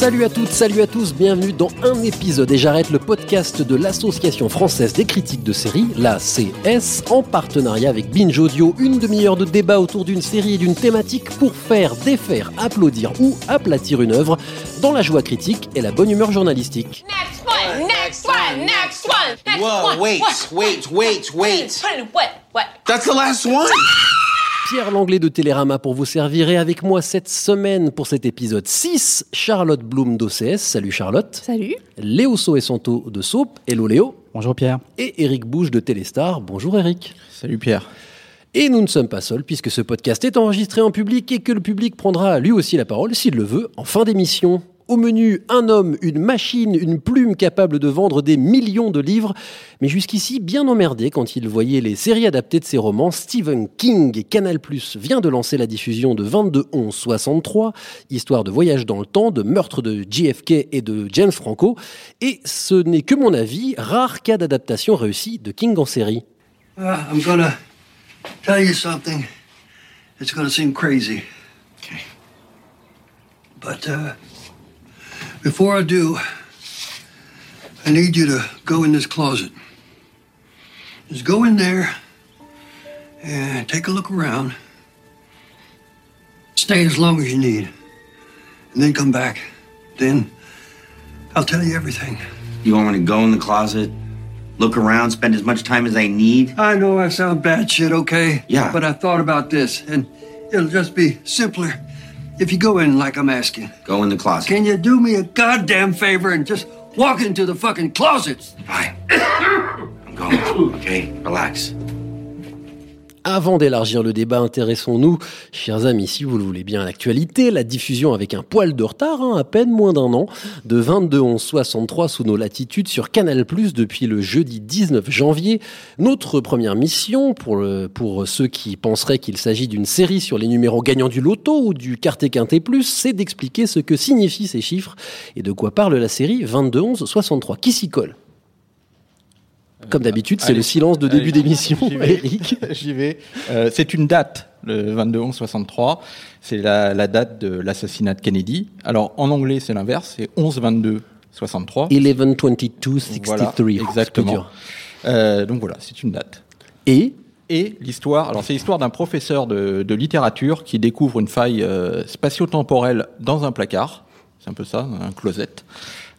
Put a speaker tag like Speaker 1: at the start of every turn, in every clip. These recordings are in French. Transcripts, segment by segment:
Speaker 1: Salut à toutes, salut à tous, bienvenue dans un épisode et j'arrête le podcast de l'Association française des critiques de séries, la CS, en partenariat avec Binge Audio, une demi-heure de débat autour d'une série et d'une thématique pour faire, défaire, applaudir ou aplatir une œuvre dans la joie critique et la bonne humeur journalistique.
Speaker 2: Next one, next one, next one, next
Speaker 3: Whoa,
Speaker 2: one.
Speaker 3: wait, wait, wait, wait.
Speaker 2: What? What?
Speaker 3: That's the last one.
Speaker 1: Pierre Langlais de Télérama pour vous servir et avec moi cette semaine pour cet épisode 6, Charlotte Bloom d'OCS. Salut Charlotte.
Speaker 4: Salut.
Speaker 1: Léo So et Santo de Soap. Hello Léo.
Speaker 5: Bonjour Pierre.
Speaker 1: Et Eric Bouche de Téléstar. Bonjour Eric.
Speaker 5: Salut Pierre.
Speaker 1: Et nous ne sommes pas seuls puisque ce podcast est enregistré en public et que le public prendra lui aussi la parole, s'il le veut, en fin d'émission. Au menu, un homme, une machine, une plume capable de vendre des millions de livres, mais jusqu'ici bien emmerdé quand il voyait les séries adaptées de ses romans. Stephen King et Canal+ vient de lancer la diffusion de 22 11 63, histoire de voyage dans le temps, de meurtre de JFK et de James Franco. Et ce n'est que mon avis, rare cas d'adaptation réussie de King en série.
Speaker 6: Uh, I'm gonna tell you something. It's gonna seem crazy.
Speaker 3: Okay.
Speaker 6: But uh, before I do, I need you to go in this closet. Just go in there and take a look around. Stay as long as you need. And then come back. Then I'll tell you everything.
Speaker 3: You want me to go in the closet, look around, spend as much time as I need?
Speaker 6: I know I sound bad shit, okay?
Speaker 3: Yeah.
Speaker 6: But I thought about this, and it'll just be simpler if you go in like I'm asking.
Speaker 3: Go in the closet.
Speaker 6: Can you do me a goddamn favor and just walk into the fucking closet?
Speaker 3: Fine. I'm going. Okay, relax.
Speaker 1: Avant d'élargir le débat, intéressons-nous, chers amis, si vous le voulez bien, à l'actualité, la diffusion avec un poil de retard, hein, à peine moins d'un an, de 22 11 63 sous nos latitudes sur Canal+, depuis le jeudi 19 janvier. Notre première mission, pour, pour ceux qui penseraient qu'il s'agit d'une série sur les numéros gagnants du loto ou du quartet quintet plus, c'est d'expliquer ce que signifient ces chiffres et de quoi parle la série 22 11 63. Qui s'y colle? Comme d'habitude, c'est le silence de début d'émission,
Speaker 5: j'y vais.
Speaker 1: Eric.
Speaker 5: J'y vais. Euh, c'est une date, le 22-11-63. C'est la, la date de l'assassinat de Kennedy. Alors, en anglais, c'est l'inverse. C'est 11-22-63.
Speaker 1: 11 22 63.
Speaker 5: Voilà, exactement. Euh, donc voilà, c'est une date.
Speaker 1: Et?
Speaker 5: Et l'histoire, alors c'est l'histoire d'un professeur de, de littérature qui découvre une faille euh, spatio-temporelle dans un placard, c'est un peu ça, un closet,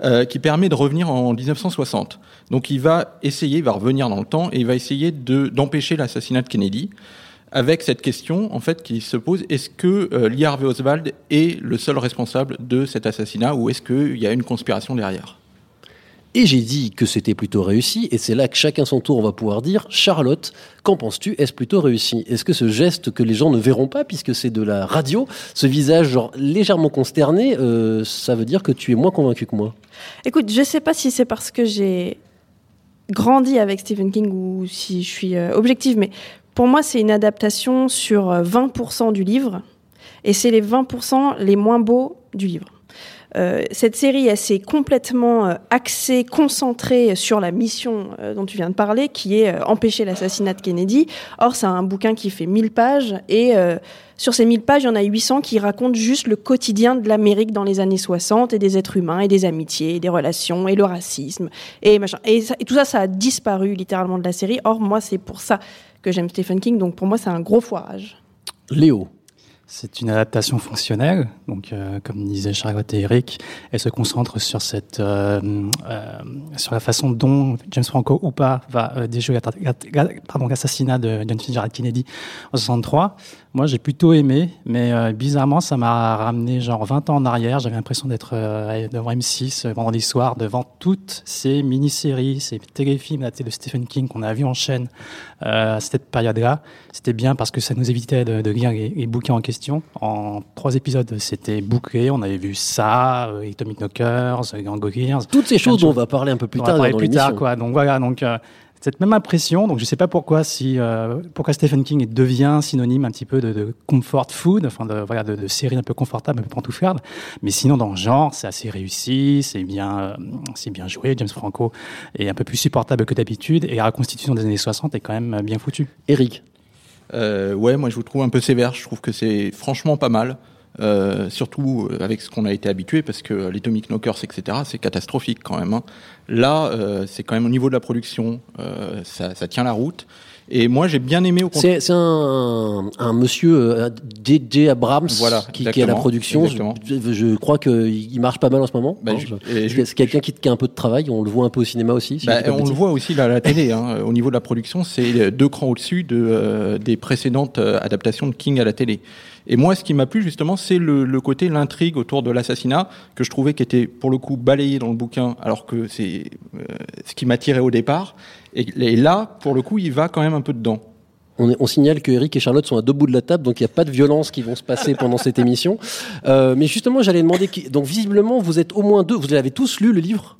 Speaker 5: euh, qui permet de revenir en 1960. Donc il va essayer, il va revenir dans le temps et il va essayer de d'empêcher l'assassinat de Kennedy. Avec cette question, en fait, qui se pose est-ce que euh, Lee Harvey Oswald est le seul responsable de cet assassinat ou est-ce qu'il y a une conspiration derrière?
Speaker 1: Et j'ai dit que c'était plutôt réussi, et c'est là que chacun son tour va pouvoir dire Charlotte, qu'en penses-tu? Est-ce plutôt réussi? Est-ce que ce geste que les gens ne verront pas, puisque c'est de la radio, ce visage légèrement consterné, euh, ça veut dire que tu es moins convaincu que moi?
Speaker 4: Écoute, je sais pas si c'est parce que j'ai grandi avec Stephen King ou si je suis euh, objective, mais pour moi, c'est une adaptation sur euh, 20% du livre, et c'est les 20% les moins beaux du livre. Euh, cette série, elle s'est complètement euh, axée, concentrée sur la mission euh, dont tu viens de parler, qui est empêcher l'assassinat de Kennedy. Or, c'est un bouquin qui fait 1000 pages, et sur ces 1000 pages, il y en a 800 qui racontent juste le quotidien de l'Amérique dans les années 60, et des êtres humains, et des amitiés, et des relations, et le racisme, et machin. Et tout ça, ça a disparu littéralement de la série. Or, moi, c'est pour ça que j'aime Stephen King, donc pour moi, c'est un gros foirage.
Speaker 1: Léo
Speaker 7: C'est une adaptation fonctionnelle, donc euh, comme disaient Charlotte et Eric, elle se concentre sur cette, euh, euh, sur la façon dont James Franco ou pas va euh, déjouer l'assassinat de John Fitzgerald Kennedy en 63. Moi, j'ai plutôt aimé, mais euh, bizarrement, ça m'a ramené genre 20 ans en arrière. J'avais l'impression d'être euh, devant M6 euh, vendredi soir, devant toutes ces mini-séries, ces téléfilms de Stephen King qu'on a vu en chaîne à cette période-là. C'était bien parce que ça nous évitait de, de lire les, les bouquins en question. En trois épisodes, c'était bouclé. On avait vu ça, euh, Atomic Knockers, Gang of Gears.
Speaker 1: Toutes ces choses dont on va parler un peu plus
Speaker 7: on va
Speaker 1: tard
Speaker 7: parler
Speaker 1: dans
Speaker 7: plus tard, quoi. Donc voilà, donc cette même impression. Donc je sais pas pourquoi si euh, pourquoi Stephen King devient synonyme un petit peu de, de comfort food, enfin de voilà de, de série un peu confortable, un peu pantouflarde. Mais sinon dans le genre, c'est assez réussi, c'est bien euh, c'est bien joué. James Franco est un peu plus supportable que d'habitude et la reconstitution des années 60 est quand même bien foutue.
Speaker 1: Eric.
Speaker 5: Euh, ouais, moi je vous trouve un peu sévère. Je trouve que c'est franchement pas mal. Euh, surtout euh, avec ce qu'on a été habitué, parce que les Atomic Knockers, etc., c'est catastrophique quand même. hein. Là, euh, c'est quand même au niveau de la production, euh, ça, ça tient la route. Et moi, j'ai bien aimé au contraire.
Speaker 1: C'est un, un monsieur euh, DJ Abrams
Speaker 5: Voilà,
Speaker 1: qui, qui est à la production. Je, je crois qu'il marche pas mal en ce moment.
Speaker 5: Bah,
Speaker 1: hein.
Speaker 5: Je-
Speaker 1: c'est quelqu'un qui, qui a un peu de travail. On le voit un peu au cinéma aussi. si
Speaker 5: Bah, on le voit aussi à la télé. Hein. Au niveau de la production, c'est deux crans au-dessus de, euh, des précédentes euh, adaptations de King à la télé. Et moi, ce qui m'a plu justement, c'est le, le côté, l'intrigue autour de l'assassinat, que je trouvais qui était pour le coup balayé dans le bouquin, alors que c'est euh, ce qui m'attirait au départ. Et, là, pour le coup, il va quand même un peu dedans.
Speaker 1: On, on signale que Eric et Charlotte sont à deux bouts de la table, donc il n'y a pas de violence qui vont se passer pendant cette émission. Euh, mais justement, j'allais demander. qui- Donc visiblement, vous êtes au moins deux. Vous avez tous lu le livre?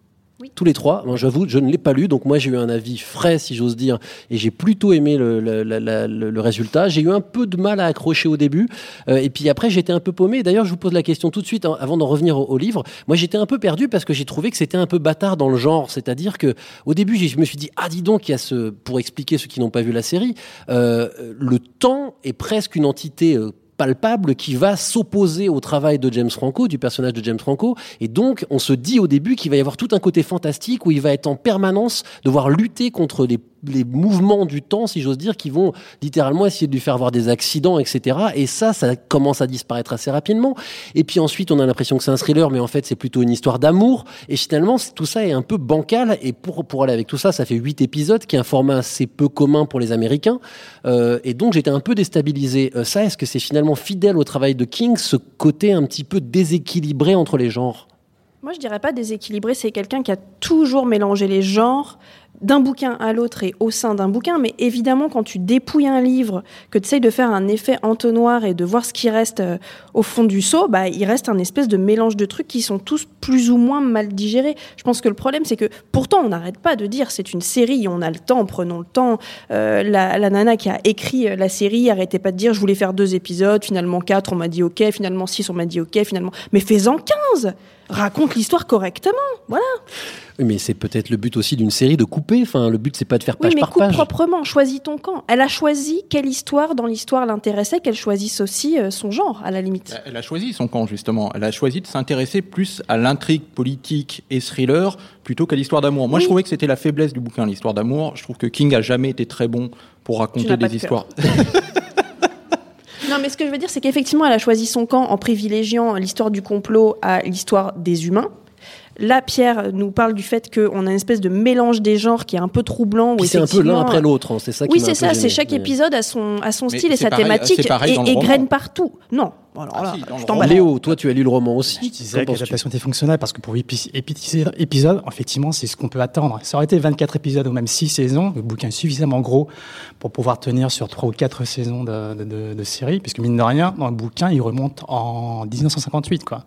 Speaker 1: Tous les trois. Moi, j'avoue, je ne l'ai pas lu, donc moi j'ai eu un avis frais, si j'ose dire, et j'ai plutôt aimé le, le- le- résultat. J'ai eu un peu de mal à accrocher au début, euh, et puis après j'étais un peu paumé. D'ailleurs, je vous pose la question tout de suite hein, avant d'en revenir au, au livre. Moi, j'étais un peu perdu parce que j'ai trouvé que c'était un peu bâtard dans le genre, c'est-à-dire que au début, je me suis dit ah dis donc, il y a ce pour expliquer ceux qui n'ont pas vu la série, euh, le temps est presque une entité euh, palpable qui va s'opposer au travail de James Franco, du personnage de James Franco. Et donc, on se dit au début qu'il va y avoir tout un côté fantastique où il va être en permanence devoir lutter contre les, les mouvements du temps, si j'ose dire, qui vont littéralement essayer de lui faire avoir des accidents, etc. Et ça, ça commence à disparaître assez rapidement. Et puis ensuite, on a l'impression que c'est un thriller, mais en fait, c'est plutôt une histoire d'amour. Et finalement, tout ça est un peu bancal. Et pour, pour aller avec tout ça, ça fait huit épisodes, qui est un format assez peu commun pour les Américains. Euh, et donc, j'étais un peu déstabilisé. Euh, ça, est-ce que c'est finalement fidèle au travail de King, ce côté un petit peu déséquilibré entre les genres?
Speaker 4: Moi, je dirais pas déséquilibré, c'est quelqu'un qui a toujours mélangé les genres d'un bouquin à l'autre et au sein d'un bouquin. Mais évidemment, quand tu dépouilles un livre, que tu essayes de faire un effet entonnoir et de voir ce qui reste euh, au fond du seau, bah, il reste un espèce de mélange de trucs qui sont tous plus ou moins mal digérés. Je pense que le problème, c'est que pourtant, on n'arrête pas de dire c'est une série, on a le temps, prenons le temps. Euh, la, nana qui a écrit euh, la série arrêtait pas de dire je voulais faire deux épisodes, finalement quatre, on m'a dit ok, finalement six, on m'a dit ok, finalement. Mais fais-en 15 Raconte l'histoire correctement, voilà.
Speaker 1: Oui, mais c'est peut-être le but aussi d'une série de couper. Enfin, le but, c'est pas de faire
Speaker 4: Oui,
Speaker 1: page
Speaker 4: mais
Speaker 1: par
Speaker 4: coupe
Speaker 1: page.
Speaker 4: proprement, choisis ton camp. Elle a choisi quelle histoire dans l'histoire l'intéressait, qu'elle choisisse aussi euh, son genre, à la limite.
Speaker 5: Elle a choisi son camp, justement. Elle a choisi de s'intéresser plus à l'intrigue politique et thriller plutôt qu'à l'histoire d'amour. Moi,
Speaker 4: Oui.
Speaker 5: je trouvais que c'était la faiblesse du bouquin, l'histoire d'amour. Je trouve que King a jamais été très bon pour raconter des histoires.
Speaker 4: Non, mais ce que je veux dire, c'est qu'effectivement, elle a choisi son camp en privilégiant l'histoire du complot à l'histoire des humains. Là, Pierre nous parle du fait qu'on a une espèce de mélange des genres qui est un peu troublant.
Speaker 1: c'est un peu l'un après l'autre. hein, C'est ça qui
Speaker 4: Oui, c'est ça, c'est chaque épisode a son, a son style et sa
Speaker 5: pareil-
Speaker 4: thématique et, et graine partout. Non, alors
Speaker 5: Ah si,
Speaker 4: je.
Speaker 1: Léo, toi, tu as lu le roman aussi.
Speaker 7: Je disais que l'adaptation était fonctionnelle parce que pour 8 épisodes, effectivement, c'est ce qu'on peut attendre. Ça aurait été 24 épisodes ou même 6 saisons, le bouquin est suffisamment gros pour pouvoir tenir sur 3 ou 4 saisons de, de, de- de série, puisque mine de rien, dans le bouquin, il remonte en 1958, quoi.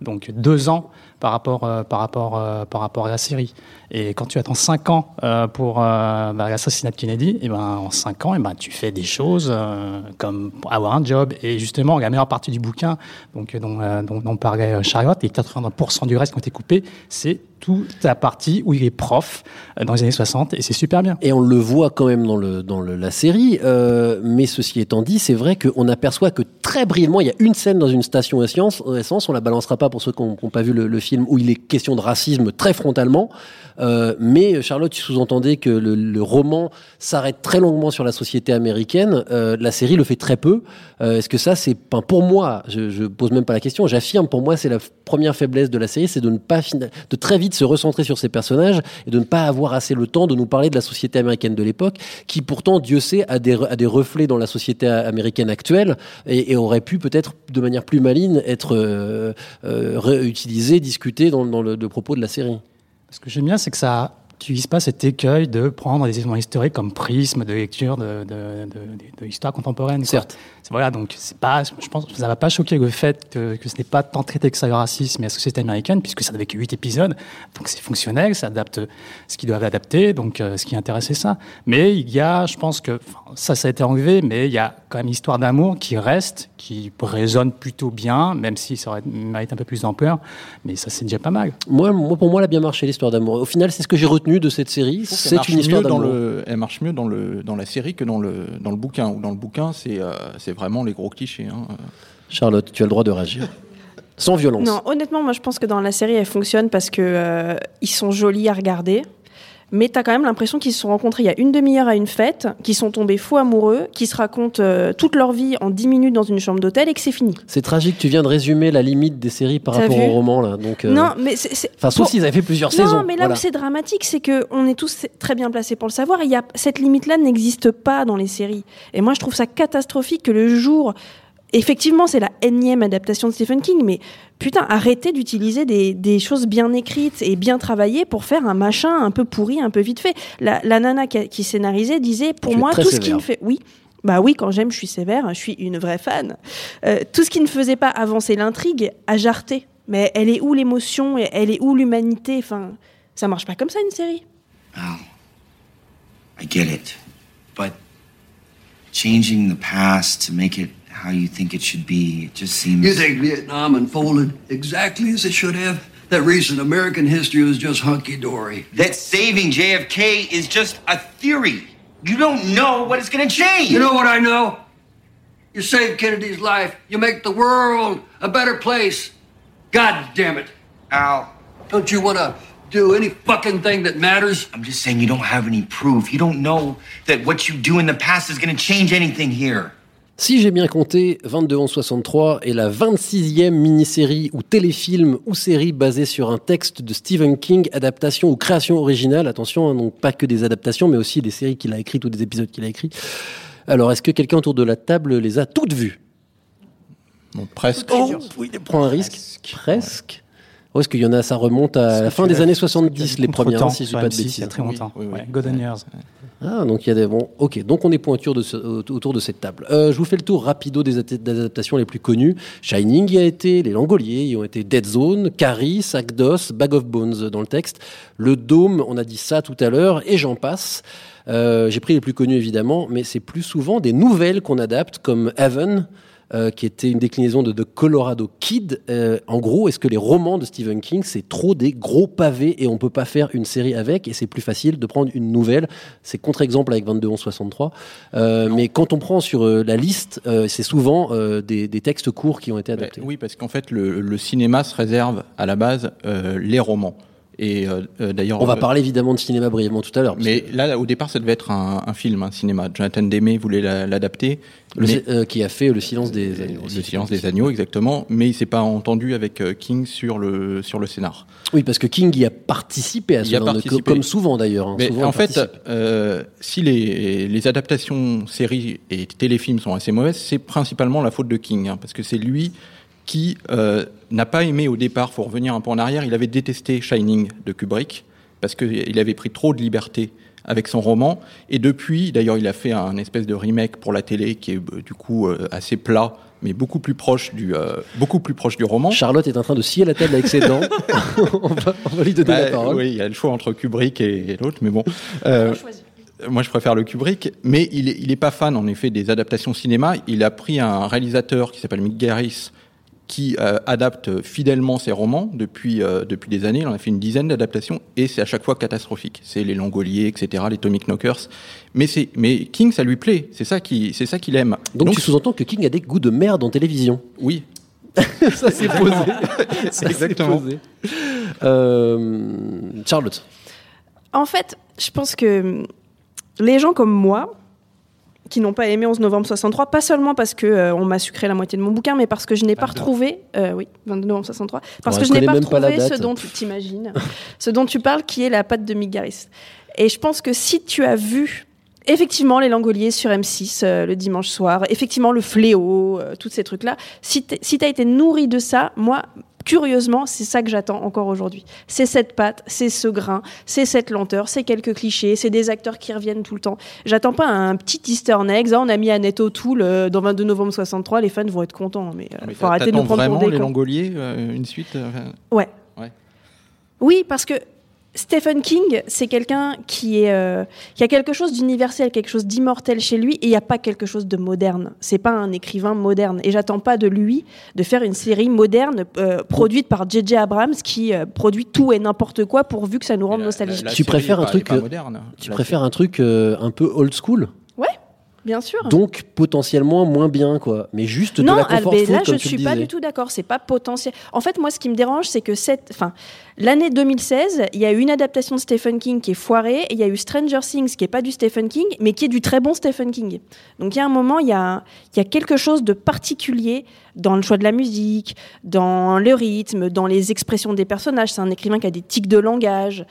Speaker 7: Donc deux ans par rapport, euh, par, rapport, euh, par rapport à la série. Et quand tu attends 5 ans euh, pour bah, l'assassinat de Kennedy, et ben, en 5 ans, et ben, tu fais des choses comme avoir un job. Et justement, la meilleure partie du bouquin, donc, dont, dont, dont parlait Charlotte, et 80% du reste qui ont été coupés, c'est toute la partie où il est prof dans les années 60, et c'est super bien.
Speaker 1: Et on le voit quand même dans, le, dans le- la série. mais ceci étant dit, c'est vrai qu'on aperçoit que très brièvement, il y a une scène dans une station essence on la balancera pas pour ceux qui n'ont pas vu le, film, où il est question de racisme très frontalement. Euh, mais Charlotte, tu sous-entendais que le, roman s'arrête très longuement sur la société américaine. Euh, la série le fait très peu. Euh, Est-ce que ça, c'est, pour moi, je, je pose même pas la question. J'affirme, pour moi, c'est la première faiblesse de la série, c'est de ne pas de très vite se recentrer sur ces personnages et de ne pas avoir assez le temps de nous parler de la société américaine de l'époque, qui pourtant, Dieu sait, a des, a des reflets dans la société américaine actuelle et, aurait pu peut-être de manière plus maligne être euh, euh, réutilisé, discuté dans, dans le, le propos de la série.
Speaker 7: Ce que j'aime bien, c'est que ça n'utilise pas cet écueil de prendre des événements historiques comme prisme de lecture de, de, de, de- de l'histoire contemporaine.
Speaker 1: Certes.
Speaker 7: Voilà, donc c'est pas, je pense que ça va pas choquer le fait que, que ce n'est pas tant traité que ça le racisme et la société américaine, puisque ça n'avait que 8 épisodes. Donc c'est fonctionnel, ça adapte ce qu'ils doivent adapter, donc euh, ce qui intéresse, c'est ça. Mais il y a, je pense que, enfin, ça, ça a été enlevé, mais il y a quand même une histoire d'amour qui reste, qui résonne plutôt bien, même si ça aurait mérite un peu plus d'ampleur. Mais ça, c'est déjà pas mal.
Speaker 1: Moi, moi, pour moi, elle a bien marché l'histoire d'amour. Au final, c'est ce que j'ai retenu de cette série.
Speaker 5: Elle
Speaker 1: C'est
Speaker 5: marche
Speaker 1: une histoire
Speaker 5: mieux dans
Speaker 1: d'amour.
Speaker 5: le, elle marche mieux dans le dans la série que dans le dans le bouquin. Ou dans le bouquin, c'est euh, c'est vraiment les gros clichés. hein.
Speaker 1: Charlotte, tu as le droit de réagir. Sans violence.
Speaker 4: Non, honnêtement, moi je pense que dans la série, elle fonctionne parce que euh, ils sont jolis à regarder. Mais t'as quand même l'impression qu'ils se sont rencontrés il y a une demi-heure à une fête, qu'ils sont tombés fous amoureux, qu'ils se racontent euh, toute leur vie en 10 minutes dans une chambre d'hôtel et que c'est fini.
Speaker 1: C'est tragique, tu viens de résumer la limite des séries par rapport au roman là. Donc, euh,
Speaker 4: Non, mais c'est. c'est-
Speaker 1: Enfin, sauf s'ils avaient fait plusieurs
Speaker 4: non,
Speaker 1: saisons.
Speaker 4: mais là
Speaker 1: voilà.
Speaker 4: où c'est dramatique, c'est que on est tous très bien placés pour le savoir. Il y a cette limite-là n'existe pas dans les séries. Et moi, je trouve ça catastrophique que le jour, effectivement, c'est la énième adaptation de Stephen King, mais putain, arrêtez d'utiliser des, des choses bien écrites et bien travaillées pour faire un machin un peu pourri, un peu vite fait. La, la nana qui, scénarisait disait, pour moi, tout ce qui me fait, oui. Bah oui, quand j'aime, je suis sévère, je suis une vraie fan. Euh, tout ce qui ne faisait pas avancer l'intrigue a jarté. Mais elle est où l'émotion et Elle est où l'humanité? Enfin, ça marche pas comme ça une série.
Speaker 3: Al, I get it. But changing the past to make it how you think it should be, it just seems.
Speaker 6: You think Vietnam unfolded exactly as it should have? That recent American history was just hunky dory.
Speaker 3: that saving JFK is just a theory. You don't know what it's gonna change.
Speaker 6: You know what I know? You save Kennedy's life, you make the world a better place. God damn it.
Speaker 3: Al,
Speaker 6: Don't you want to do any fucking thing that matters?
Speaker 3: I'm just saying you don't have any proof. You don't know that what you do in the past is gonna change anything here.
Speaker 1: Si j'ai bien compté, 22 11 63 est la 26e mini-série ou téléfilm ou série basée sur un texte de Stephen King, adaptation ou création originale. Attention, hein, donc pas que des adaptations, mais aussi des séries qu'il a écrites ou des épisodes qu'il a écrits. Alors, est-ce que quelqu'un autour de la table les a toutes vues?
Speaker 5: Bon, presque.
Speaker 1: Oh, oui, il prend un risque. Presque. Oh, est-ce qu'il y en a, ça remonte à la fin des années 70, les premières, si je dis pas de
Speaker 7: M6, Il y
Speaker 1: bêtises.
Speaker 7: a très longtemps.
Speaker 5: Oui, oui, oui.
Speaker 7: Ouais, Golden Years.
Speaker 1: Ah, donc il y a des bons. Ok, donc on est pointure de ce- autour de cette table. Euh, je vous fais le tour rapido des, at- des adaptations les plus connues. Shining y a été, Les Langoliers y ont été, Dead Zone, Carrie, Sac d'os, Bag of Bones dans le texte, Le Dôme, on a dit ça tout à l'heure, et j'en passe. Euh, J'ai pris les plus connus évidemment, mais c'est plus souvent des nouvelles qu'on adapte, comme Heaven. Euh, qui était une déclinaison de The Colorado Kid. Euh, en gros, est-ce que les romans de Stephen King, c'est trop des gros pavés et on peut pas faire une série avec et c'est plus facile de prendre une nouvelle? C'est contre-exemple avec 22 11 63. Euh, mais quand on prend sur euh, la liste, c'est souvent des, des textes courts qui ont été adaptés.
Speaker 5: oui, parce qu'en fait, le, le cinéma se réserve à la base les romans. Et euh, euh, d'ailleurs,
Speaker 1: On va
Speaker 5: euh,
Speaker 1: parler évidemment de cinéma brièvement tout à l'heure.
Speaker 5: Mais
Speaker 1: que
Speaker 5: là, au départ, ça devait être un, un film, un cinéma. Jonathan Demme voulait la- l'adapter. mais-
Speaker 1: euh, qui a fait Le silence des agneaux.
Speaker 5: Le silence des agneaux, exactement. Mais il s'est pas entendu avec King sur le sur le scénar.
Speaker 1: Oui, parce que King y a participé à ce genre de- comme souvent d'ailleurs. hein.
Speaker 5: Mais
Speaker 1: Souvent,
Speaker 5: en fait, euh, si les, les adaptations séries et téléfilms sont assez mauvaises, c'est principalement la faute de King, hein, parce que c'est lui qui euh, n'a pas aimé au départ. Faut revenir un peu en arrière. Il avait détesté Shining de Kubrick parce qu'il avait pris trop de liberté avec son roman. Et depuis, d'ailleurs, il a fait un espèce de remake pour la télé qui est euh, du coup euh, assez plat, mais beaucoup plus proche du euh, beaucoup plus proche du roman.
Speaker 1: Charlotte est en train de scier la table avec ses dents. on, va, on va lui donner
Speaker 5: Bah,
Speaker 1: la parole.
Speaker 5: Oui, il y a le choix entre Kubrick et, et l'autre, mais bon. Euh, moi, je préfère le Kubrick, mais il est, il est pas fan, en effet, des adaptations cinéma. Il a pris un réalisateur qui s'appelle Mick Garris, qui euh, adapte fidèlement ses romans depuis, euh, depuis des années. Il en a fait une dizaine d'adaptations, et c'est à chaque fois catastrophique. C'est les Langoliers, etc., les Tommy Knockers. Mais, c'est, mais King, ça lui plaît. C'est ça qui, c'est ça qu'il aime.
Speaker 1: Donc, tu sous-entends que King a des goûts de merde en télévision.
Speaker 5: Oui.
Speaker 1: ça c'est posé. Ça,
Speaker 5: Exactement.
Speaker 1: posé. Euh, Charlotte.
Speaker 4: En fait, je pense que les gens comme moi, qui n'ont pas aimé 11 novembre 63, pas seulement parce que euh, on m'a sucré la moitié de mon bouquin, mais parce que je n'ai pas
Speaker 7: 22.
Speaker 4: retrouvé, euh, oui, 22 novembre 63, parce que
Speaker 1: je
Speaker 4: n'ai pas retrouvé ce dont tu t'imagines, ce dont tu parles, qui est la patte de Mick Garris. Et je pense que si tu as vu effectivement les Langoliers sur M6 euh, le dimanche soir, effectivement le fléau, euh, tous ces trucs-là, si tu si as été nourri de ça, moi, curieusement, c'est ça que j'attends encore aujourd'hui. C'est cette patte, c'est ce grain, c'est cette lenteur, c'est quelques clichés, c'est des acteurs qui reviennent tout le temps. J'attends pas un petit easter egg. Ah, on a mis Annette O'Toole euh, dans 22 novembre 63, les fans vont être contents, mais, euh,
Speaker 5: Mais
Speaker 4: faut arrêter de nous prendre
Speaker 5: vraiment
Speaker 4: pour des
Speaker 5: les. Langoliers, euh, une suite euh.
Speaker 4: Ouais. Oui, parce que Stephen King, c'est quelqu'un qui est euh, qui a quelque chose d'universel, quelque chose d'immortel chez lui, et il n'y a pas quelque chose de moderne. C'est pas un écrivain moderne, et j'attends pas de lui de faire une série moderne euh, produite par J.J. Abrams qui euh, produit tout et n'importe quoi pourvu que ça nous rende nostalgique.
Speaker 5: la
Speaker 1: tu préfères un truc. Tu préfères un truc un peu old school?
Speaker 4: Bien sûr.
Speaker 1: donc potentiellement moins bien quoi mais juste de
Speaker 4: non,
Speaker 1: la comfort
Speaker 4: Albé,
Speaker 1: food
Speaker 4: là, je
Speaker 1: tu
Speaker 4: suis pas du tout d'accord. C'est pas potentiel. En fait, moi, ce qui me dérange, c'est que cette, enfin, l'année 2016, il y a eu une adaptation de Stephen King qui est foirée, et il y a eu Stranger Things qui est pas du Stephen King, mais qui est du très bon Stephen King. Donc, il y a un moment, il y a, il y a quelque chose de particulier dans le choix de la musique, dans le rythme, dans les expressions des personnages. C'est un écrivain qui a des tics de langage.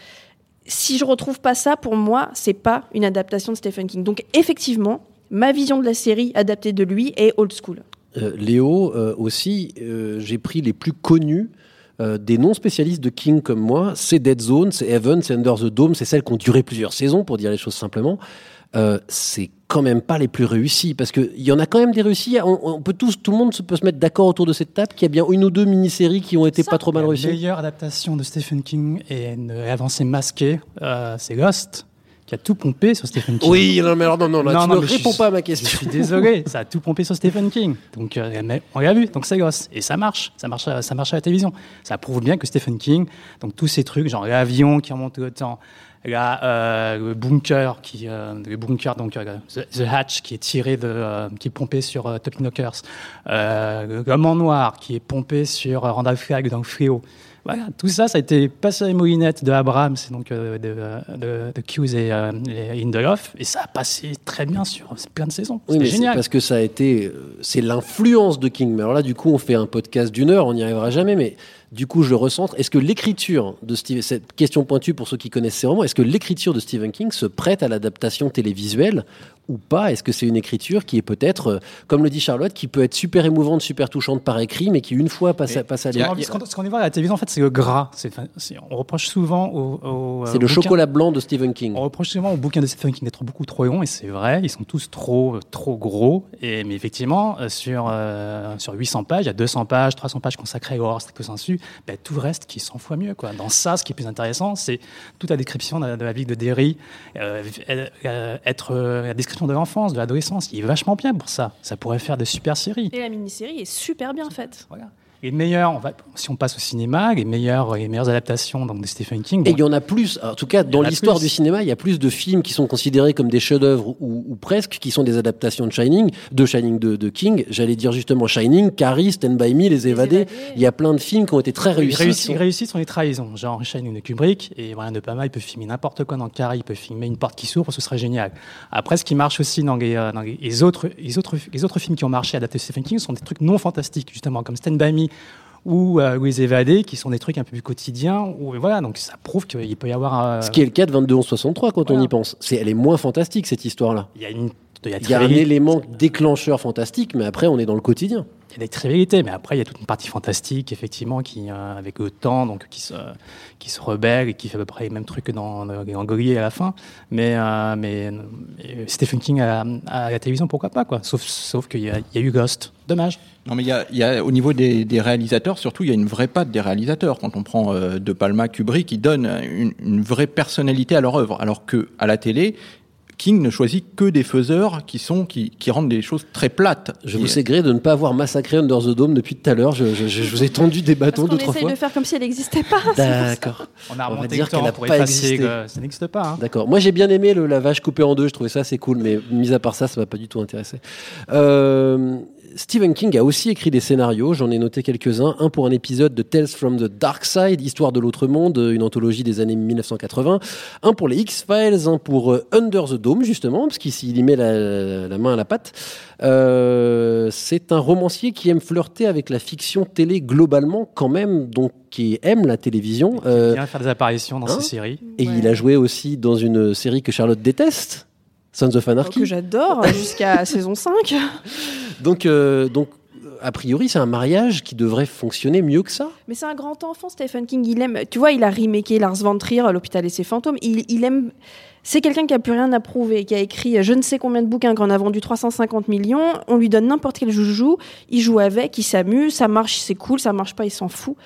Speaker 4: Si je retrouve pas ça, pour moi, c'est pas une adaptation de Stephen King. Donc, effectivement, ma vision de la série adaptée de lui est old school.
Speaker 1: Euh, Léo euh, aussi euh, j'ai pris les plus connus euh, des non spécialistes de King comme moi, c'est Dead Zone, c'est Heaven, c'est Under the Dome, c'est celles qui ont duré plusieurs saisons pour dire les choses simplement. Euh, c'est quand même pas les plus réussis parce que il y en a quand même des réussis. On, on peut tous, tout le monde se- peut se mettre d'accord autour de cette table qu'il y a bien une ou deux mini-séries qui ont été pas trop mal
Speaker 7: La
Speaker 1: réussies.
Speaker 7: meilleure adaptation de Stephen King et une avancée masquée, euh, c'est Ghost, qui a tout pompé sur Stephen King.
Speaker 1: Oui, non, mais alors non, non, là, tu ne
Speaker 7: mais je
Speaker 1: réponds
Speaker 7: suis-
Speaker 1: pas à ma
Speaker 7: Je
Speaker 1: question.
Speaker 7: suis désolé, ça a tout pompé sur Stephen King. Donc, euh, mais on l'a vu, donc c'est Ghost. Et ça marche, ça marche, à- ça marche à la télévision. Ça prouve bien que Stephen King, donc tous ces trucs, genre l'avion qui remonte le temps, là, euh, le bunker, qui, euh, le bunker, donc euh, the, The Hatch, qui est tiré de, qui est pompé sur Top Knockers, l'homme en noir, qui est pompé sur Randall Flagg dans le fléau. Voilà, tout ça, ça a été passé à les moulinettes de Abrams, et donc euh, de, de, de Hughes et, euh, et Lindelof, et ça a passé très bien sur plein de saisons.
Speaker 1: Oui, mais
Speaker 7: génial.
Speaker 1: parce que ça a été, euh, c'est l'influence de King. Mais alors là, du coup, on fait un podcast d'une heure, on n'y arrivera jamais. Mais du coup, je le recentre. Est-ce que l'écriture de Steve, cette question pointue pour ceux qui connaissent ces romans, est-ce que l'écriture de Stephen King se prête à l'adaptation télévisuelle ou pas? Est-ce que c'est une écriture qui est peut-être, euh, comme le dit Charlotte, qui peut être super émouvante, super touchante par écrit, mais qui une fois passe, à, passe à
Speaker 7: qu'on- ce qu'on- y voit à la télévision, en fait, c'est le gras. C'est- on reproche souvent au. au, euh,
Speaker 1: C'est le
Speaker 7: bouquin-
Speaker 1: chocolat blanc de Stephen King.
Speaker 7: On reproche souvent aux bouquins de Stephen King d'être beaucoup trop longs, et c'est vrai, ils sont tous trop, trop gros. Et, mais effectivement, euh, sur, euh, sur 800 pages, il y a 200 pages, 300 pages consacrées à l'horreur stricto sensu, ben, tout le reste qui est 100 fois mieux. Quoi. Dans ça, ce qui est plus intéressant, c'est toute la description de, de la vie de Derry, euh, euh, être, euh, la description de l'enfance, de l'adolescence, il est vachement bien pour ça. Ça pourrait faire de super séries.
Speaker 4: Et la mini-série est super bien faite.
Speaker 7: Voilà. Les meilleurs, on va, si on passe au cinéma, les meilleures, les meilleures adaptations donc, de Stephen King.
Speaker 1: Et il y en a plus, en tout cas dans l'histoire du cinéma, il y a plus de films qui sont considérés comme des chefs-d'œuvre ou, ou presque, qui sont des adaptations de Shining, de Shining de, de King. J'allais dire justement Shining, Carrie, Stand By Me, Les Évadés.
Speaker 4: Évadés.
Speaker 1: Il y a plein de films qui ont été très
Speaker 7: Ils
Speaker 1: réussis.
Speaker 7: réussissent,
Speaker 1: qui
Speaker 7: ils
Speaker 1: sont-
Speaker 7: réussissent sur les trahisons, genre Shining de Kubrick, et voilà, De Palma, il peut filmer n'importe quoi dans Carrie, il peut filmer une porte qui s'ouvre, ce serait génial. Après, ce qui marche aussi dans les, euh, dans les, les autres, les, autres, les autres films qui ont marché adaptés de Stephen King sont des trucs non fantastiques, justement, comme Stand By Me ou euh, Les Évadés, qui sont des trucs un peu plus quotidiens, où, voilà, donc ça prouve qu'il peut y avoir... euh,
Speaker 1: Ce qui est le cas de 22-11-63 quand on y pense. C'est, elle est moins fantastique cette histoire-là.
Speaker 7: il y a une... Il y a,
Speaker 1: Il y a un élément déclencheur fantastique, mais après on est dans le quotidien.
Speaker 7: Y a des trivialités, mais après il y a toute une partie fantastique, effectivement, qui euh, avec le temps, donc qui se qui se rebelle et qui fait à peu près les mêmes trucs que dans, dans à la fin. Mais euh, mais, Stephen King à, la télévision, pourquoi pas quoi? Sauf sauf qu'il y, a- eu Ghost. Dommage.
Speaker 5: Non, mais il y a, au niveau des, des réalisateurs, surtout, il y a une vraie patte des réalisateurs. Quand on prend euh, De Palma, Kubrick, ils donnent une, une vraie personnalité à leur œuvre. Alors que à la télé, King ne choisit que des faiseurs qui sont qui, qui rendent des choses très plates.
Speaker 1: Je vous sais gré de ne pas avoir massacré Under the Dome depuis tout à l'heure. Je, je- je- je vous ai tendu des bâtons deux, trois
Speaker 4: essaye
Speaker 1: fois.
Speaker 4: de faire comme si elle n'existait pas.
Speaker 1: D'accord.
Speaker 7: On a
Speaker 1: On va
Speaker 7: remonté
Speaker 1: dire
Speaker 7: le temps
Speaker 1: qu'elle a
Speaker 7: pour
Speaker 1: pas existé.
Speaker 7: que ça n'existe pas. hein.
Speaker 1: D'accord. Moi, j'ai bien aimé le, la vache coupée en deux. Je trouvais ça assez cool, mais mis à part ça, ça m'a pas du tout intéressé. Euh, Stephen King a aussi écrit des scénarios, j'en ai noté quelques-uns. Un pour un épisode de Tales from the Dark Side, Histoire de l'autre monde, une anthologie des années 1980. Un pour les X-Files, un pour euh, Under the Dome, justement, parce qu'il y met la, la main à la pâte. Euh, c'est un romancier qui aime flirter avec la fiction télé globalement, quand même, donc qui aime la télévision.
Speaker 7: Il vient faire des apparitions dans
Speaker 1: hein
Speaker 7: ces séries.
Speaker 1: Et il a joué aussi dans une série que Charlotte déteste, Sons of Anarchy.
Speaker 4: Que j'adore jusqu'à saison 5.
Speaker 1: Donc, euh, donc, a priori, c'est un mariage qui devrait fonctionner mieux que ça.
Speaker 4: Mais c'est un grand enfant, Stephen King. Il aime, tu vois, il a remaké Lars von Trier, L'hôpital et ses fantômes. Il, il aime. C'est quelqu'un qui a plus rien à prouver, qui a écrit je ne sais combien de bouquins, qui en a vendu 350 millions. On lui donne n'importe quel joujou, il joue avec, il s'amuse, ça marche, c'est cool, ça marche pas, il s'en fout.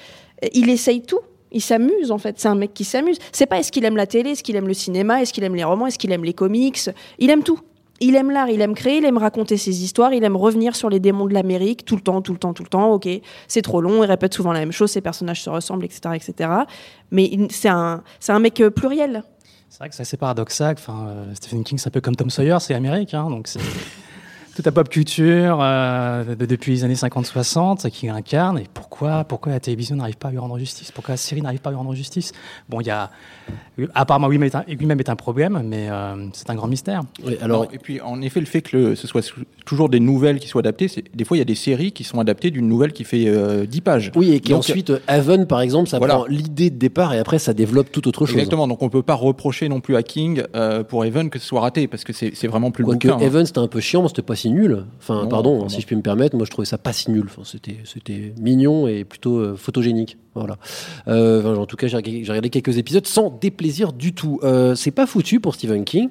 Speaker 4: Il essaye tout. Il s'amuse en fait, c'est un mec qui s'amuse. C'est pas est-ce qu'il aime la télé, est-ce qu'il aime le cinéma, est-ce qu'il aime les romans, est-ce qu'il aime les comics. Il aime tout. Il aime l'art, il aime créer, il aime raconter ses histoires, il aime revenir sur les démons de l'Amérique tout le temps, tout le temps, tout le temps. Ok, c'est trop long, il répète souvent la même chose, ses personnages se ressemblent, etc., etc. Mais c'est un, c'est un mec euh, pluriel.
Speaker 7: C'est vrai que c'est assez paradoxal. Enfin, euh, Stephen King, c'est un peu comme Tom Sawyer, c'est américain, donc c'est toute la pop culture euh, de- depuis les années 50-60 qui incarne. Et pourquoi, pourquoi la télévision n'arrive pas à lui rendre justice? Pourquoi la série n'arrive pas à lui rendre justice? Bon, il y a apparemment lui-même est un, lui-même est un problème, mais euh, c'est un grand mystère.
Speaker 5: Non, et puis en effet, le fait que le- ce soit toujours des nouvelles qui soient adaptées, des fois il y a des séries qui sont adaptées d'une nouvelle qui fait euh, 10 pages.
Speaker 1: Oui, et qui
Speaker 5: Donc,
Speaker 1: ensuite, euh, Haven, par exemple, ça
Speaker 5: Voilà.
Speaker 1: prend l'idée de départ et après ça développe tout autre chose.
Speaker 5: Exactement, donc on peut pas reprocher non plus à King euh, pour Evan que ce soit raté, parce que c'est vraiment plus le
Speaker 1: Quoique
Speaker 5: bouquin. hein.
Speaker 1: Evan, c'était un peu chiant, mais c'était pas si nul. Enfin,
Speaker 5: Non,
Speaker 1: pardon, si je puis me permettre, moi je trouvais ça pas si nul. Enfin, c'était, c'était mignon et plutôt euh, photogénique. Voilà. Euh, enfin, en tout cas, j'ai regardé quelques épisodes sans déplaisir du tout. Euh, c'est pas foutu pour Stephen King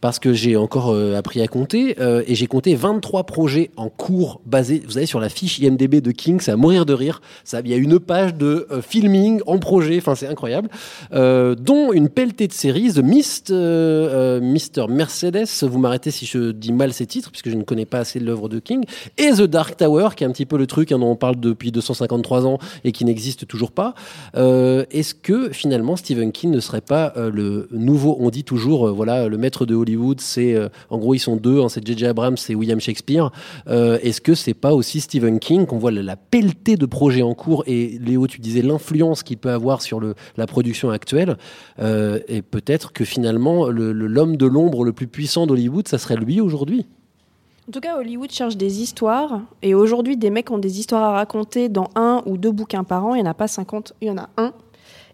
Speaker 1: parce que j'ai encore appris à compter et j'ai compté 23 projets en cours basés, vous savez, sur la fiche IMDb de King. C'est à mourir de rire. Il y a une page de filming en projet. Enfin, c'est incroyable. Dont une pelletée de séries, The Mist, Mr. Mercedes. Vous m'arrêtez si je dis mal ces titres puisque je ne connais pas assez de l'œuvre de King. Et The Dark Tower, qui est un petit peu le truc hein, dont on parle depuis 253 ans et qui n'existe toujours pas. Euh, Est-ce que finalement Stephen King ne serait pas euh, le nouveau On dit toujours, euh, voilà, le maître de Hollywood, c'est en gros ils sont deux, hein, c'est J.J. Abrams, c'est William Shakespeare. Est-ce que c'est pas aussi Stephen King qu'on voit la, la pelletée de projets en cours et Léo, tu disais l'influence qu'il peut avoir sur la production actuelle et peut-être que finalement le- le- l'homme de l'ombre le plus puissant d'Hollywood, ça serait lui aujourd'hui.
Speaker 4: En tout cas, Hollywood cherche des histoires. Et aujourd'hui, des mecs ont des histoires à raconter dans un ou deux bouquins par an. Il n'y en a pas 50, il y en a un.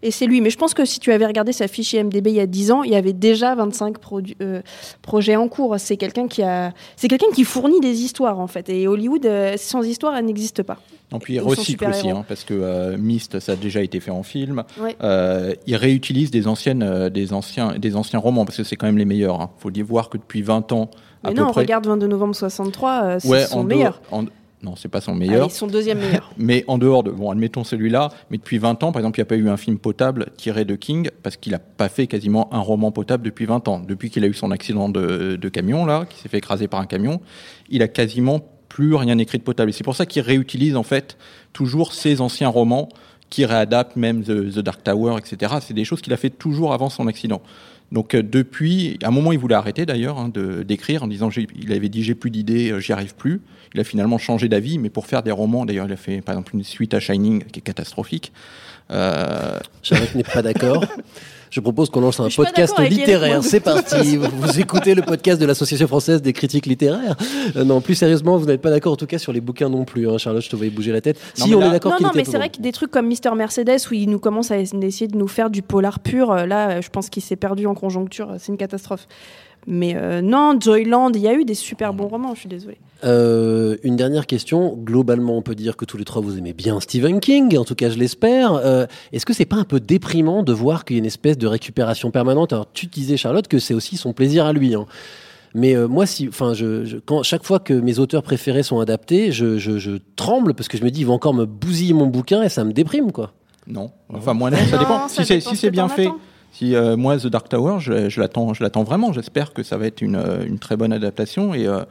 Speaker 4: Et c'est lui. Mais je pense que si tu avais regardé sa fiche IMDB il y a 10 ans, il y avait déjà 25 produ- euh, projets en cours. C'est quelqu'un qui a, c'est quelqu'un qui fournit des histoires en fait. Et Hollywood, euh, sans histoire, elle n'existe pas.
Speaker 5: Et puis il recycle aussi, hein, parce que euh, Myst, ça a déjà été fait en film.
Speaker 4: Ouais.
Speaker 5: Euh, il réutilise des, anciennes, des, anciens, des anciens romans, parce que c'est quand même les meilleurs. Il faut dire voir que depuis 20 ans,
Speaker 4: Mais non,
Speaker 5: près...
Speaker 4: regarde 22 novembre 63, euh, c'est
Speaker 5: Ouais,
Speaker 4: son meilleur.
Speaker 5: en- Non, c'est pas son
Speaker 4: Allez,
Speaker 5: meilleur.
Speaker 4: son deuxième meilleur.
Speaker 5: Mais en dehors de, bon, admettons celui-là, mais depuis 20 ans, par exemple, il n'y a pas eu un film potable tiré de King, parce qu'il n'a pas fait quasiment un roman potable depuis 20 ans. Depuis qu'il a eu son accident de, de camion, là, qui s'est fait écraser par un camion, il a quasiment plus rien écrit de potable. Et c'est pour ça qu'il réutilise, en fait, toujours ses anciens romans, qui réadapte même The, The Dark Tower, etc. C'est des choses qu'il a fait toujours avant son accident. Donc euh, depuis, à un moment il voulait arrêter d'ailleurs hein, d'écrire en disant, il avait dit j'ai plus d'idées, euh, j'y arrive plus. Il a finalement changé d'avis, mais pour faire des romans, d'ailleurs il a fait par exemple une suite à Shining qui est catastrophique. Euh,
Speaker 1: Charlotte n'est pas d'accord. Je propose qu'on lance un podcast littéraire. C'est parti. Vous, écoutez le podcast de l'Association française des critiques littéraires. Euh, non, plus sérieusement, vous n'êtes pas d'accord en tout cas sur les bouquins non plus. hein. Charlotte, je te voyais bouger la tête.
Speaker 5: Non,
Speaker 1: si on
Speaker 5: là-
Speaker 1: est d'accord
Speaker 4: Non, non, mais c'est vrai que des trucs comme Mister Mercedes où il nous commence à essayer de nous faire du polar pur, euh, là, je pense qu'il s'est perdu en conjoncture, euh, c'est une catastrophe. Mais euh, non, Joyland, il y a eu des super bons romans, je suis désolée.
Speaker 1: Euh, une dernière question. Globalement, on peut dire que tous les trois vous aimez bien Stephen King, en tout cas je l'espère. Euh, Est-ce que c'est pas un peu déprimant de voir qu'il y a une espèce de récupération permanente? Alors tu disais Charlotte que c'est aussi son plaisir à lui. hein. Mais euh, moi, si, enfin, je, je- quand chaque fois que mes auteurs préférés sont adaptés, je, je, je tremble parce que je me dis ils vont encore me bousiller mon bouquin et ça me déprime quoi.
Speaker 5: non, enfin moi non, ça
Speaker 4: Non,
Speaker 5: dépend.
Speaker 4: ça
Speaker 5: si c'est si bien fait,
Speaker 4: attends.
Speaker 5: Si euh, moi The Dark Tower, je, je l'attends, je l'attends vraiment. J'espère que ça va être une, euh, une très bonne adaptation et, euh,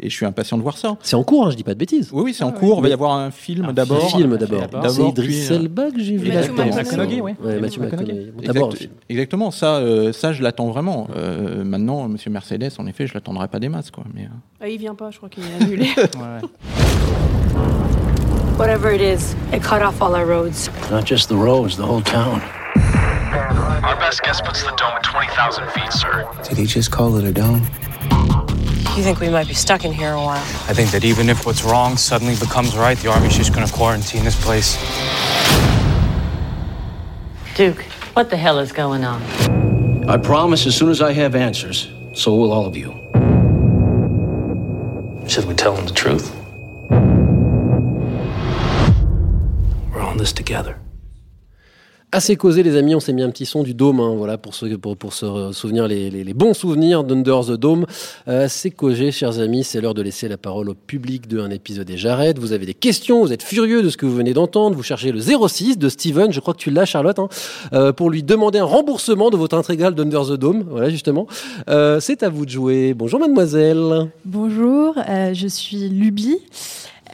Speaker 5: et je suis impatient de voir ça.
Speaker 1: C'est en cours, hein, je dis pas de bêtises.
Speaker 5: Oui, oui, c'est en cours. Il va y avoir un film d'abord.
Speaker 1: film d'abord.
Speaker 5: D'abord,
Speaker 1: C'est Idriss
Speaker 5: puis, euh,
Speaker 1: Elba que j'ai vu.
Speaker 5: Exactement.
Speaker 7: McConaughey, oui.
Speaker 1: Ouais, Matthew
Speaker 7: McConaughey.
Speaker 5: Exact- exactement, ça, euh, ça je l'attends vraiment. Euh, maintenant, Monsieur Mercedes, en effet, je l'attendrai pas des masses, quoi. Mais, euh,
Speaker 4: Ah, il vient pas, je crois qu'il est annulé.
Speaker 8: Whatever it is, it cut off all our roads.
Speaker 9: Not just the roads, the whole town.
Speaker 10: Our best guess puts the dome at 20,000 feet, sir.
Speaker 3: Did he just call it a dome?
Speaker 8: You think we might be stuck in here a while?
Speaker 11: I think that even if what's wrong suddenly becomes right, the Army's just gonna quarantine this place.
Speaker 8: Duke, what the hell is going on?
Speaker 9: I promise as soon as I have answers, so will all of you. Should we tell them the truth? We're on this together.
Speaker 1: Assez causé, les amis, on s'est mis un petit son du Dôme, hein, voilà, pour se, pour, pour se souvenir les, les- bons souvenirs d'Under the Dome. Euh, assez causé, chers amis, c'est l'heure de laisser la parole au public de un épisode et j'arrête. Vous avez des questions, vous êtes furieux de ce que vous venez d'entendre, vous cherchez le 06 de Steven, je crois que tu l'as, Charlotte, hein, euh, pour lui demander un remboursement de votre intégrale d'Under the Dome. Voilà, justement. Euh, c'est à vous de jouer. Bonjour, mademoiselle.
Speaker 12: Bonjour, euh, je suis Luby.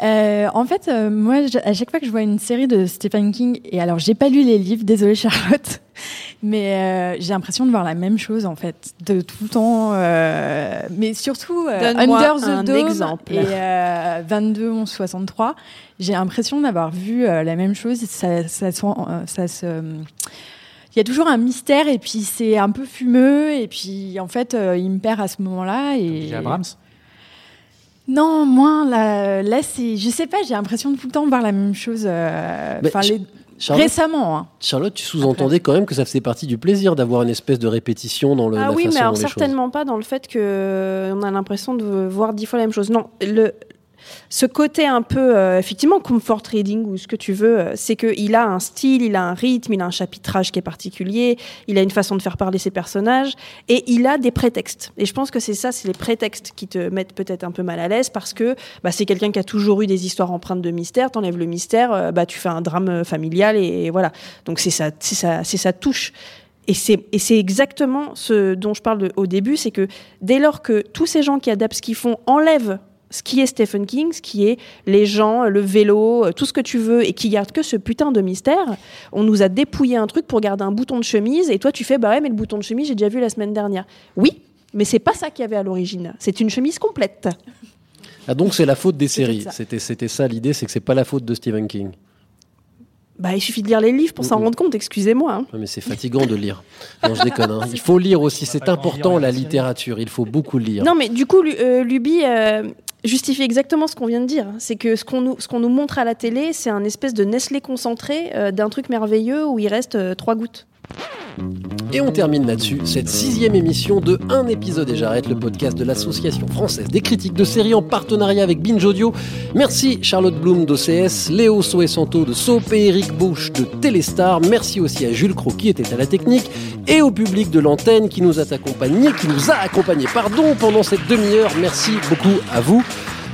Speaker 12: Euh, en fait, euh, moi, je- à chaque fois que je vois une série de Stephen King, et alors j'ai pas lu les livres, désolée Charlotte, mais euh, j'ai l'impression de voir la même chose en fait, de tout le temps, euh, mais surtout euh, Under the
Speaker 4: un
Speaker 12: Dome
Speaker 4: exemple.
Speaker 12: et euh, 22 11 63. J'ai l'impression d'avoir vu euh, la même chose. Ça, ça, se- euh, ça se il y a toujours un mystère et puis c'est un peu fumeux et puis en fait euh, il me perd à ce moment-là et.
Speaker 7: Abrams
Speaker 12: non, moins là, là c'est, je sais pas, j'ai l'impression de tout le temps voir la même chose. euh, les-
Speaker 1: Charlotte-
Speaker 12: récemment. hein.
Speaker 1: Charlotte, tu sous-entendais quand même que ça faisait partie du plaisir d'avoir une espèce de répétition dans le,
Speaker 4: Ah
Speaker 1: la
Speaker 4: oui,
Speaker 1: façon
Speaker 4: mais alors
Speaker 1: choses-
Speaker 4: certainement pas dans le fait que on a l'impression de voir dix fois la même chose. Non, le ce côté un peu euh, effectivement comfort reading ou ce que tu veux, euh, c'est que il a un style, il a un rythme, il a un chapitrage qui est particulier, il a une façon de faire parler ses personnages et il a des prétextes. Et je pense que c'est ça, c'est les prétextes qui te mettent peut-être un peu mal à l'aise parce que bah, c'est quelqu'un qui a toujours eu des histoires empreintes de mystère. T'enlèves le mystère, euh, bah tu fais un drame familial et, voilà. Donc c'est ça, c'est ça, c'est sa touche. Et c'est, exactement ce dont je parle au début, c'est que dès lors que tous ces gens qui adaptent ce qu'ils font enlèvent ce qui est Stephen King, ce qui est les gens, le vélo, euh, tout ce que tu veux, et qui gardent que ce putain de mystère, on nous a dépouillé un truc pour garder un bouton de chemise, et toi tu fais, bah ouais, mais le bouton de chemise, j'ai déjà vu la semaine dernière. Oui, mais c'est pas ça qu'il y avait à l'origine. C'est une chemise complète.
Speaker 1: Ah donc c'est la faute des séries. C'était c'était ça l'idée, c'est que c'est pas la faute de Stephen King.
Speaker 4: Bah, il suffit de lire les livres pour s'en
Speaker 1: Mhm.
Speaker 4: rendre compte, excusez-moi. hein.
Speaker 1: Mais c'est fatigant de lire. Non, je déconne. hein. Il faut lire aussi. C'est important la littérature. Il faut beaucoup lire.
Speaker 4: Non, mais du coup, euh, Luby euh, justifie exactement ce qu'on vient de dire. C'est que ce qu'on nous, montre à la télé, c'est un espèce de Nestlé concentré euh, d'un truc merveilleux où il reste euh, trois gouttes.
Speaker 1: Et on termine là-dessus cette sixième émission de Un épisode et j'arrête, le podcast de l'Association française des critiques de séries en partenariat avec Binge Audio. Merci Charlotte Bloom d'OCS, Léo Soesanto de Soap et Eric Bush de Téléstar. Merci aussi à Jules Cro qui était à la technique et au public de l'antenne qui nous a accompagnés, qui nous a pendant cette demi-heure. Merci beaucoup à vous.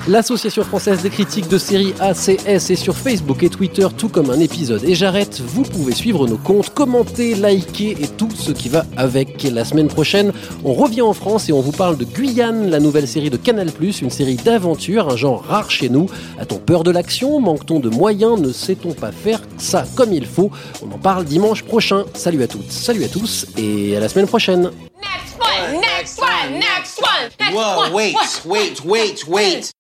Speaker 1: L'Association française des critiques de séries ACS est sur Facebook et Twitter, tout comme un épisode. Et j'arrête, vous pouvez suivre nos comptes, commenter, liker et tout ce qui va avec. La semaine prochaine, on revient en France et on vous parle de Guyane, la nouvelle série de Canal+, une série d'aventure, un genre rare chez nous. A-t-on peur de l'action? Manque-t-on de moyens? Ne sait-on pas faire ça comme il faut? On en parle dimanche prochain. Salut à toutes, salut à tous et à la semaine prochaine.
Speaker 2: Next one, next one, next one, next
Speaker 3: Whoa,
Speaker 2: one.
Speaker 3: wait,
Speaker 2: What?
Speaker 3: wait, wait, wait.